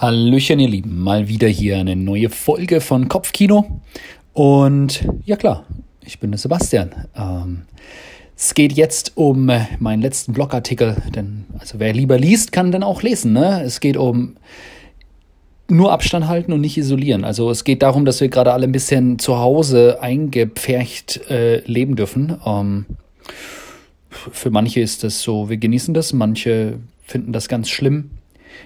Hallöchen, ihr Lieben. Mal wieder hier eine neue Folge von Kopfkino. Und ja klar, ich bin der Sebastian. Ähm, es geht jetzt um meinen letzten Blogartikel, denn also wer lieber liest, kann dann auch lesen. Ne? Es geht um nur Abstand halten und nicht isolieren. Also es geht darum, dass wir gerade alle ein bisschen zu Hause eingepfercht äh, leben dürfen. Ähm, für manche ist das so, wir genießen das, manche finden das ganz schlimm.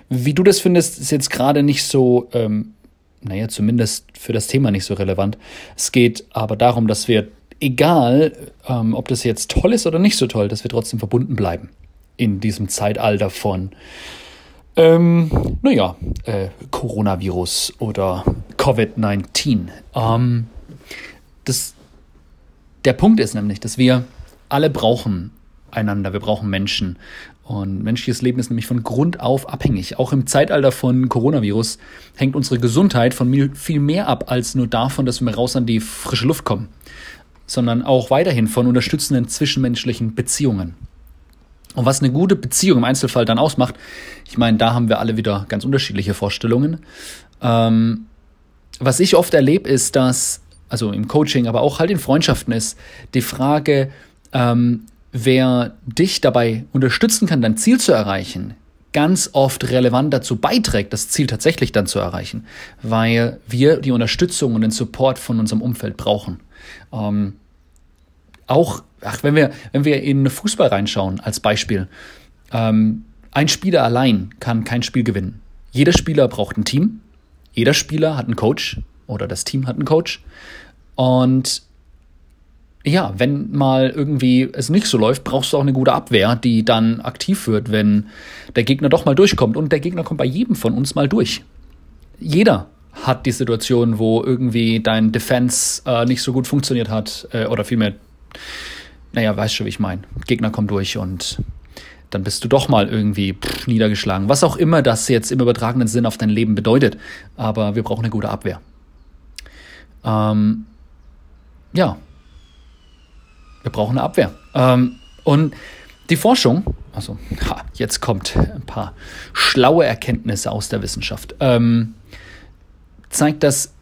Wie du das findest, ist jetzt gerade nicht so, ähm, naja, zumindest für das Thema nicht so relevant. Es geht aber darum, dass wir, egal ähm, ob das jetzt toll ist oder nicht so toll, dass wir trotzdem verbunden bleiben in diesem Zeitalter von, ähm, naja, äh, Coronavirus oder Covid-19. Ähm, das, der Punkt ist nämlich, dass wir alle brauchen einander, wir brauchen Menschen. Und menschliches Leben ist nämlich von Grund auf abhängig. Auch im Zeitalter von Coronavirus hängt unsere Gesundheit von viel mehr ab als nur davon, dass wir raus an die frische Luft kommen, sondern auch weiterhin von unterstützenden zwischenmenschlichen Beziehungen. Und was eine gute Beziehung im Einzelfall dann ausmacht, ich meine, da haben wir alle wieder ganz unterschiedliche Vorstellungen. Ähm, was ich oft erlebe, ist, dass, also im Coaching, aber auch halt in Freundschaften ist, die Frage, ähm, wer dich dabei unterstützen kann, dein Ziel zu erreichen, ganz oft relevant dazu beiträgt, das Ziel tatsächlich dann zu erreichen, weil wir die Unterstützung und den Support von unserem Umfeld brauchen. Ähm, auch, ach, wenn wir, wenn wir in Fußball reinschauen, als Beispiel, ähm, ein Spieler allein kann kein Spiel gewinnen. Jeder Spieler braucht ein Team, jeder Spieler hat einen Coach oder das Team hat einen Coach. Und ja, wenn mal irgendwie es nicht so läuft, brauchst du auch eine gute Abwehr, die dann aktiv wird, wenn der Gegner doch mal durchkommt. Und der Gegner kommt bei jedem von uns mal durch. Jeder hat die Situation, wo irgendwie dein Defense äh, nicht so gut funktioniert hat, äh, oder vielmehr, naja, weißt schon, wie ich meine. Gegner kommt durch und dann bist du doch mal irgendwie pff, niedergeschlagen. Was auch immer das jetzt im übertragenen Sinn auf dein Leben bedeutet. Aber wir brauchen eine gute Abwehr. Ähm, ja, wir brauchen eine Abwehr. Ähm, und die Forschung, also ha, jetzt kommt ein paar schlaue Erkenntnisse aus der Wissenschaft, ähm, zeigt, dass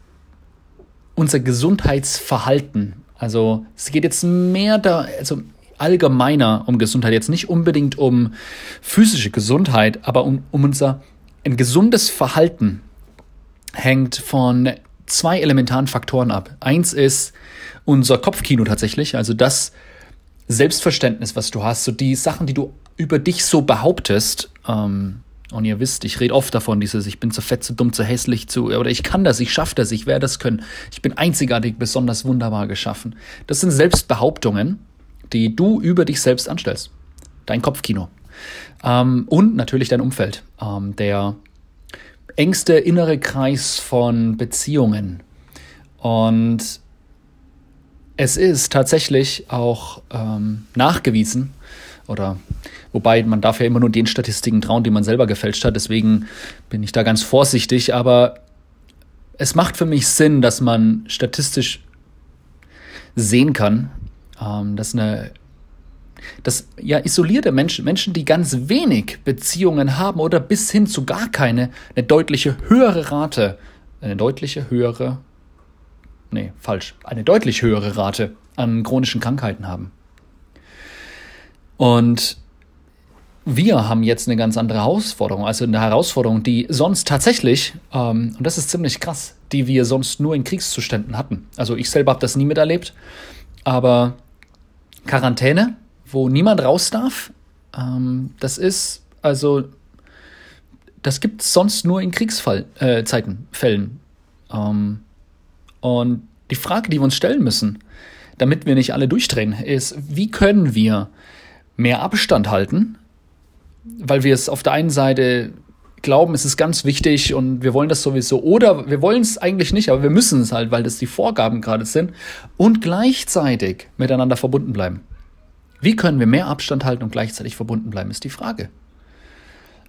unser Gesundheitsverhalten, also es geht jetzt mehr da, also allgemeiner um Gesundheit, jetzt nicht unbedingt um physische Gesundheit, aber um, um unser ein gesundes Verhalten hängt von zwei elementaren Faktoren ab. Eins ist unser Kopfkino tatsächlich, also das Selbstverständnis, was du hast, so die Sachen, die du über dich so behauptest. Ähm, und ihr wisst, ich rede oft davon, dieses, ich bin zu fett, zu dumm, zu hässlich, zu, oder ich kann das, ich schaffe das, ich werde das können. Ich bin einzigartig, besonders wunderbar geschaffen. Das sind Selbstbehauptungen, die du über dich selbst anstellst. Dein Kopfkino. Ähm, und natürlich dein Umfeld. Ähm, der engste innere Kreis von Beziehungen. Und es ist tatsächlich auch ähm, nachgewiesen, oder wobei man darf ja immer nur den Statistiken trauen, die man selber gefälscht hat, deswegen bin ich da ganz vorsichtig, aber es macht für mich Sinn, dass man statistisch sehen kann, ähm, dass eine dass ja isolierte Menschen, Menschen, die ganz wenig Beziehungen haben oder bis hin zu gar keine, eine deutliche höhere Rate, eine deutliche höhere nee, falsch, eine deutlich höhere Rate an chronischen Krankheiten haben. Und wir haben jetzt eine ganz andere Herausforderung, also eine Herausforderung, die sonst tatsächlich, ähm, und das ist ziemlich krass, die wir sonst nur in Kriegszuständen hatten. Also ich selber habe das nie miterlebt, aber Quarantäne, wo niemand raus darf, ähm, das ist also, das gibt es sonst nur in Kriegszeiten, äh, Fällen. Ähm, und die Frage, die wir uns stellen müssen, damit wir nicht alle durchdrehen, ist, wie können wir mehr Abstand halten? Weil wir es auf der einen Seite glauben, es ist ganz wichtig und wir wollen das sowieso. Oder wir wollen es eigentlich nicht, aber wir müssen es halt, weil das die Vorgaben gerade sind. Und gleichzeitig miteinander verbunden bleiben. Wie können wir mehr Abstand halten und gleichzeitig verbunden bleiben, ist die Frage.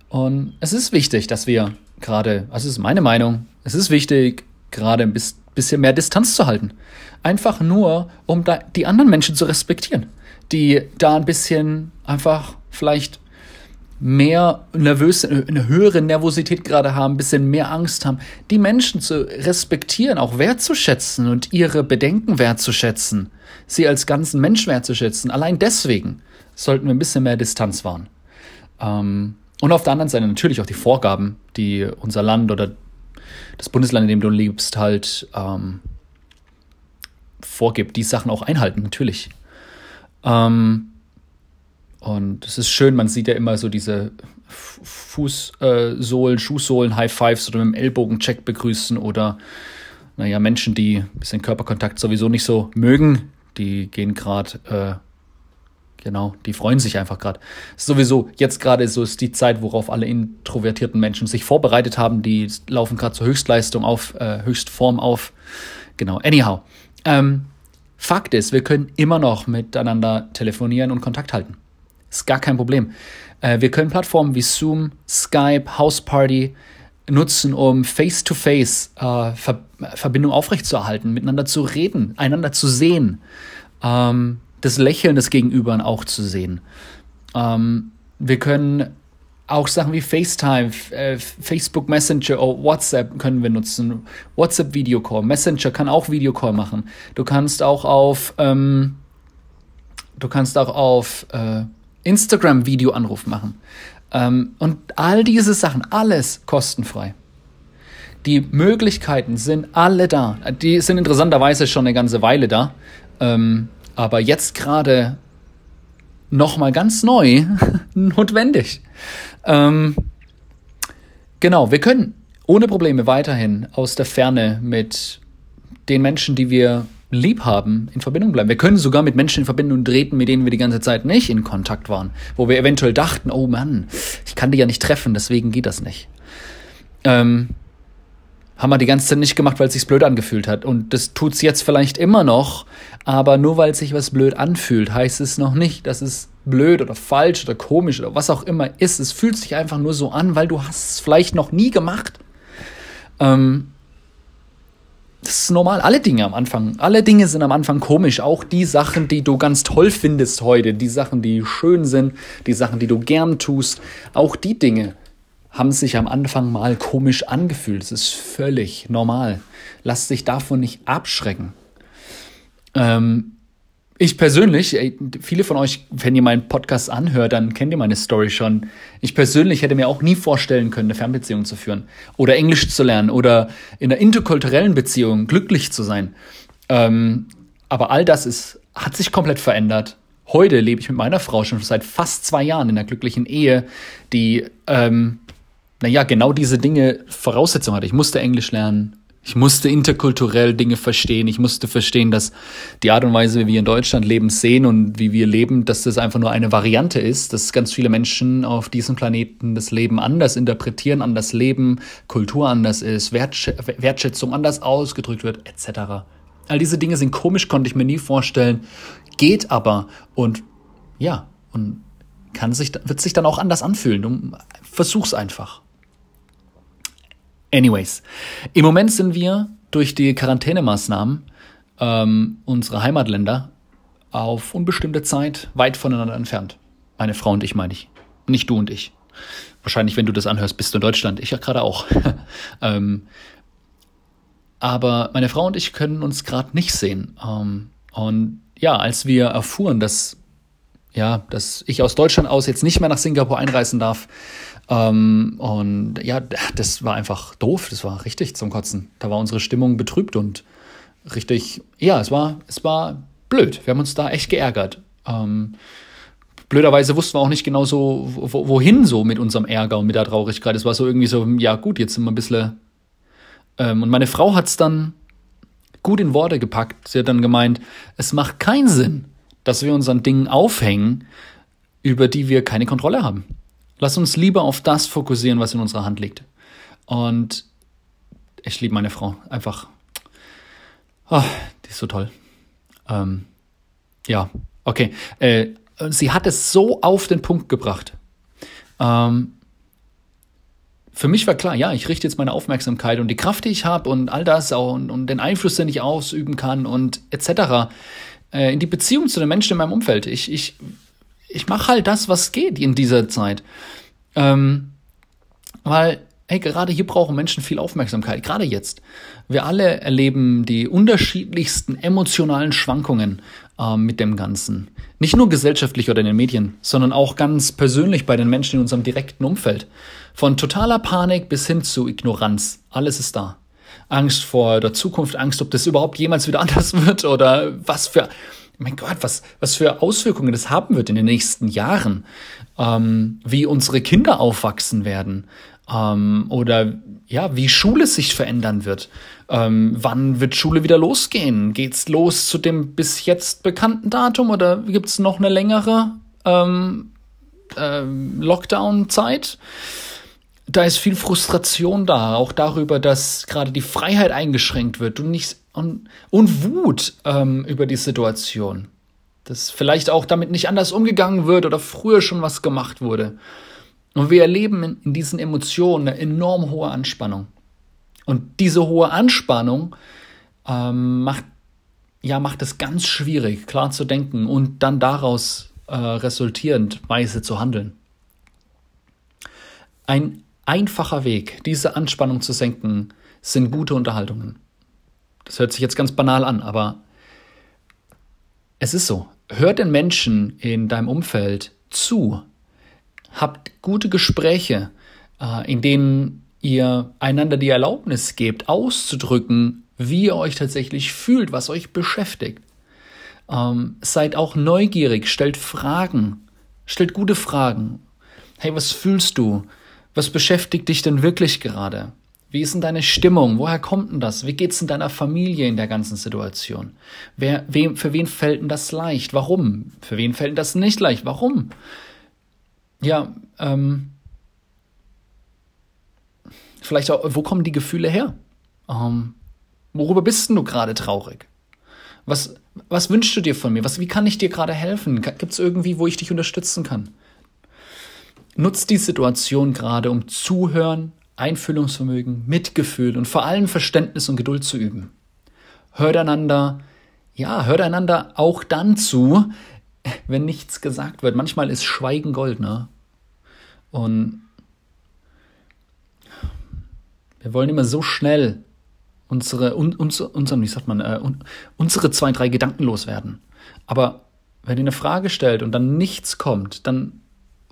Und es ist wichtig, dass wir gerade, also es ist meine Meinung, es ist wichtig, gerade ein bisschen mehr Distanz zu halten. Einfach nur, um die anderen Menschen zu respektieren, die da ein bisschen einfach vielleicht mehr nervös, eine höhere Nervosität gerade haben, ein bisschen mehr Angst haben, die Menschen zu respektieren, auch wertzuschätzen und ihre Bedenken wertzuschätzen, sie als ganzen Mensch wertzuschätzen. Allein deswegen sollten wir ein bisschen mehr Distanz wahren. Ähm, und auf der anderen Seite natürlich auch die Vorgaben, die unser Land oder das Bundesland, in dem du lebst, halt ähm, vorgibt, die Sachen auch einhalten, natürlich. Ähm, und es ist schön, man sieht ja immer so diese Fußsohlen, Schuhsohlen, High Fives oder mit dem Ellbogencheck begrüßen oder naja, Menschen, die ein bisschen Körperkontakt sowieso nicht so mögen, die gehen gerade, äh, genau, die freuen sich einfach gerade. Sowieso, jetzt gerade so ist die Zeit, worauf alle introvertierten Menschen sich vorbereitet haben, die laufen gerade zur Höchstleistung auf, äh, Höchstform auf. Genau, anyhow. Ähm, Fakt ist, wir können immer noch miteinander telefonieren und Kontakt halten. Ist gar kein Problem. Äh, wir können Plattformen wie Zoom, Skype, Houseparty nutzen, um face-to-face -face, äh, Ver Verbindung aufrechtzuerhalten, miteinander zu reden, einander zu sehen, ähm, das Lächeln des Gegenübern auch zu sehen. Ähm, wir können auch Sachen wie FaceTime, äh, Facebook Messenger oder WhatsApp können wir nutzen. WhatsApp Videocall, Messenger kann auch Videocall machen. Du kannst auch auf, ähm, du kannst auch auf äh, Instagram-Videoanruf machen. Ähm, und all diese Sachen, alles kostenfrei. Die Möglichkeiten sind alle da. Die sind interessanterweise schon eine ganze Weile da. Ähm, aber jetzt gerade nochmal ganz neu notwendig. Ähm, genau, wir können ohne Probleme weiterhin aus der Ferne mit den Menschen, die wir lieb haben, in Verbindung bleiben. Wir können sogar mit Menschen in Verbindung treten, mit denen wir die ganze Zeit nicht in Kontakt waren, wo wir eventuell dachten, oh Mann, ich kann die ja nicht treffen, deswegen geht das nicht. Ähm, haben wir die ganze Zeit nicht gemacht, weil es sich blöd angefühlt hat. Und das tut es jetzt vielleicht immer noch, aber nur weil sich was blöd anfühlt, heißt es noch nicht, dass es blöd oder falsch oder komisch oder was auch immer ist. Es fühlt sich einfach nur so an, weil du hast es vielleicht noch nie gemacht. Ähm, das ist normal. Alle Dinge am Anfang, alle Dinge sind am Anfang komisch. Auch die Sachen, die du ganz toll findest heute, die Sachen, die schön sind, die Sachen, die du gern tust, auch die Dinge haben sich am Anfang mal komisch angefühlt. Das ist völlig normal. Lass dich davon nicht abschrecken. Ähm, ich persönlich, viele von euch, wenn ihr meinen Podcast anhört, dann kennt ihr meine Story schon. Ich persönlich hätte mir auch nie vorstellen können, eine Fernbeziehung zu führen oder Englisch zu lernen oder in einer interkulturellen Beziehung glücklich zu sein. Ähm, aber all das ist, hat sich komplett verändert. Heute lebe ich mit meiner Frau schon seit fast zwei Jahren in einer glücklichen Ehe, die, ähm, naja, genau diese Dinge Voraussetzungen hat. Ich musste Englisch lernen, ich musste interkulturell Dinge verstehen. Ich musste verstehen, dass die Art und Weise, wie wir in Deutschland leben, sehen und wie wir leben, dass das einfach nur eine Variante ist, dass ganz viele Menschen auf diesem Planeten das Leben anders interpretieren, anders leben, Kultur anders ist, Wertsch Wertschätzung anders ausgedrückt wird, etc. All diese Dinge sind komisch, konnte ich mir nie vorstellen, geht aber und ja, und kann sich, wird sich dann auch anders anfühlen. Du versuch's einfach. Anyways, im Moment sind wir durch die Quarantänemaßnahmen ähm, unserer Heimatländer auf unbestimmte Zeit weit voneinander entfernt. Meine Frau und ich meine ich. Nicht du und ich. Wahrscheinlich, wenn du das anhörst, bist du in Deutschland. Ich ja gerade auch. ähm, aber meine Frau und ich können uns gerade nicht sehen. Ähm, und ja, als wir erfuhren, dass, ja, dass ich aus Deutschland aus jetzt nicht mehr nach Singapur einreisen darf, ähm, und ja, das war einfach doof, das war richtig zum Kotzen. Da war unsere Stimmung betrübt und richtig, ja, es war, es war blöd. Wir haben uns da echt geärgert. Ähm, blöderweise wussten wir auch nicht genau so, wohin so mit unserem Ärger und mit der Traurigkeit. Es war so irgendwie so, ja gut, jetzt sind wir ein bisschen. Ähm, und meine Frau hat es dann gut in Worte gepackt. Sie hat dann gemeint, es macht keinen Sinn, dass wir uns an Dingen aufhängen, über die wir keine Kontrolle haben. Lass uns lieber auf das fokussieren, was in unserer Hand liegt. Und ich liebe meine Frau. Einfach. Oh, die ist so toll. Ähm, ja, okay. Äh, sie hat es so auf den Punkt gebracht. Ähm, für mich war klar, ja, ich richte jetzt meine Aufmerksamkeit und die Kraft, die ich habe und all das und, und, den Einfluss, den ich ausüben kann und etc. Äh, in die Beziehung zu den Menschen in meinem Umfeld. Ich, ich ich mache halt das, was geht in dieser Zeit. Ähm, weil, hey, gerade hier brauchen Menschen viel Aufmerksamkeit, gerade jetzt. Wir alle erleben die unterschiedlichsten emotionalen Schwankungen äh, mit dem Ganzen. Nicht nur gesellschaftlich oder in den Medien, sondern auch ganz persönlich bei den Menschen in unserem direkten Umfeld. Von totaler Panik bis hin zu Ignoranz. Alles ist da. Angst vor der Zukunft, Angst, ob das überhaupt jemals wieder anders wird oder was für, mein Gott, was, was für Auswirkungen das haben wird in den nächsten Jahren, ähm, wie unsere Kinder aufwachsen werden ähm, oder ja, wie Schule sich verändern wird. Ähm, wann wird Schule wieder losgehen? Geht's los zu dem bis jetzt bekannten Datum oder gibt's noch eine längere ähm, ähm, Lockdown-Zeit? Da ist viel Frustration da, auch darüber, dass gerade die Freiheit eingeschränkt wird und nicht und, und Wut ähm, über die Situation. Dass vielleicht auch damit nicht anders umgegangen wird oder früher schon was gemacht wurde. Und wir erleben in, in diesen Emotionen eine enorm hohe Anspannung. Und diese hohe Anspannung ähm, macht, ja, macht es ganz schwierig, klar zu denken und dann daraus äh, resultierend weise zu handeln. Ein einfacher Weg, diese Anspannung zu senken, sind gute Unterhaltungen. Das hört sich jetzt ganz banal an, aber es ist so. Hör den Menschen in deinem Umfeld zu. Habt gute Gespräche, äh, in denen ihr einander die Erlaubnis gebt, auszudrücken, wie ihr euch tatsächlich fühlt, was euch beschäftigt. Ähm, seid auch neugierig, stellt Fragen, stellt gute Fragen. Hey, was fühlst du? Was beschäftigt dich denn wirklich gerade? Wie ist denn deine Stimmung? Woher kommt denn das? Wie geht's in deiner Familie in der ganzen Situation? Wer, wem, für wen fällt denn das leicht? Warum? Für wen fällt denn das nicht leicht? Warum? Ja, ähm, Vielleicht auch, wo kommen die Gefühle her? Ähm, worüber bist denn du gerade traurig? Was, was wünschst du dir von mir? Was, wie kann ich dir gerade helfen? Gibt es irgendwie, wo ich dich unterstützen kann? Nutzt die Situation gerade, um Zuhören, Einfühlungsvermögen, Mitgefühl und vor allem Verständnis und Geduld zu üben. Hört einander, ja, hört einander auch dann zu, wenn nichts gesagt wird. Manchmal ist Schweigen Gold, ne? Und wir wollen immer so schnell unsere, un, uns, unseren, wie sagt man, äh, un, unsere zwei, drei Gedanken loswerden. Aber wenn ihr eine Frage stellt und dann nichts kommt, dann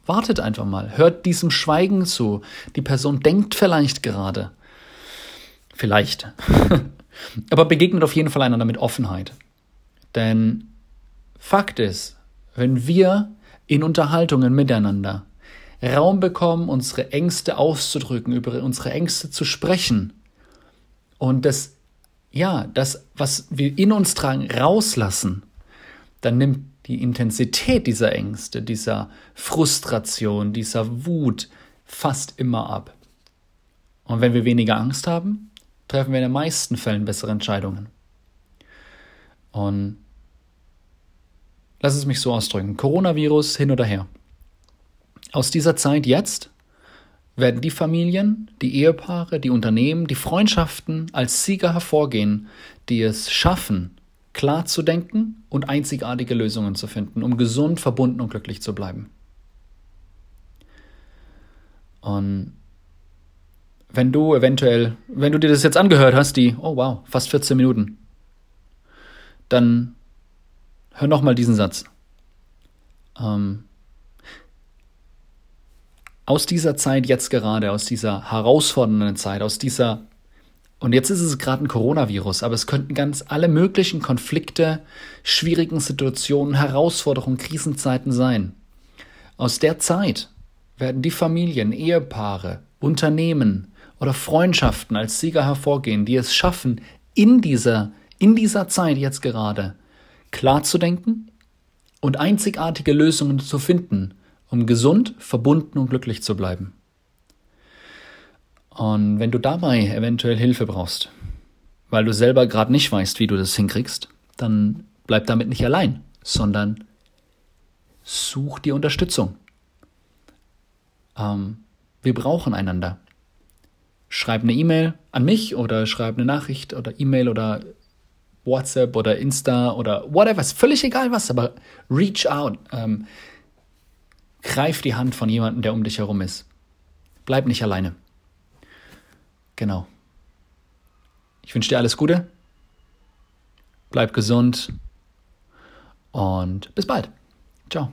wartet einfach mal, hört diesem Schweigen zu. Die Person denkt vielleicht gerade. Vielleicht. Aber begegnet auf jeden Fall einander mit Offenheit. Denn Fakt ist, wenn wir in Unterhaltungen miteinander Raum bekommen, unsere Ängste auszudrücken, über unsere Ängste zu sprechen und das, ja, das, was wir in uns tragen, rauslassen, dann nimmt die Intensität dieser Ängste, dieser Frustration, dieser Wut fast immer ab. Und wenn wir weniger Angst haben, treffen wir in den meisten Fällen bessere Entscheidungen. Und lass es mich so ausdrücken. Coronavirus hin oder her. Aus dieser Zeit jetzt werden die Familien, die Ehepaare, die Unternehmen, die Freundschaften als Sieger hervorgehen, die es schaffen, klar zu denken und einzigartige Lösungen zu finden, um gesund, verbunden und glücklich zu bleiben. Und wenn du eventuell, wenn du dir das jetzt angehört hast, die, oh wow, fast 14 Minuten, dann hör nochmal diesen Satz. Ähm, aus dieser Zeit jetzt gerade, aus dieser herausfordernden Zeit, aus dieser, und jetzt ist es gerade ein Coronavirus, aber es könnten ganz alle möglichen Konflikte, schwierigen Situationen, Herausforderungen, Krisenzeiten sein. Aus der Zeit werden die Familien, Ehepaare, Unternehmen oder Freundschaften als Sieger hervorgehen, die es schaffen, in dieser, in dieser Zeit jetzt gerade klar zu denken und einzigartige Lösungen zu finden um gesund, verbunden und glücklich zu bleiben. Und wenn du dabei eventuell Hilfe brauchst, weil du selber gerade nicht weißt, wie du das hinkriegst, dann bleib damit nicht allein, sondern such dir Unterstützung. Ähm, wir brauchen einander. Schreib eine E-Mail an mich oder schreib eine Nachricht oder E-Mail oder WhatsApp oder Insta oder whatever, ist völlig egal was, aber reach out. Ähm, Greif die Hand von jemandem, der um dich herum ist. Bleib nicht alleine. Genau. Ich wünsche dir alles Gute. Bleib gesund und bis bald. Ciao.